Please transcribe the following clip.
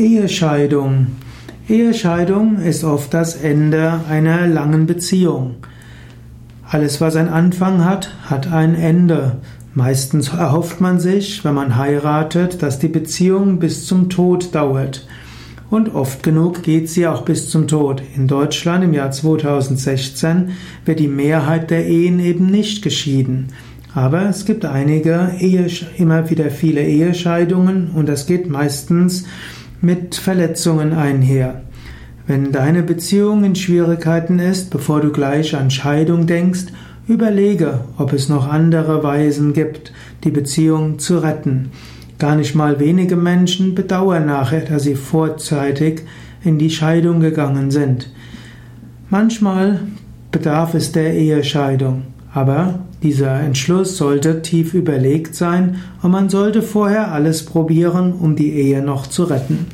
Ehescheidung. Ehescheidung ist oft das Ende einer langen Beziehung. Alles, was einen Anfang hat, hat ein Ende. Meistens erhofft man sich, wenn man heiratet, dass die Beziehung bis zum Tod dauert. Und oft genug geht sie auch bis zum Tod. In Deutschland im Jahr 2016 wird die Mehrheit der Ehen eben nicht geschieden. Aber es gibt einige Ehe, immer wieder viele Ehescheidungen und das geht meistens mit Verletzungen einher. Wenn deine Beziehung in Schwierigkeiten ist, bevor du gleich an Scheidung denkst, überlege, ob es noch andere Weisen gibt, die Beziehung zu retten. Gar nicht mal wenige Menschen bedauern nachher, dass sie vorzeitig in die Scheidung gegangen sind. Manchmal bedarf es der Ehescheidung, aber dieser Entschluss sollte tief überlegt sein und man sollte vorher alles probieren, um die Ehe noch zu retten.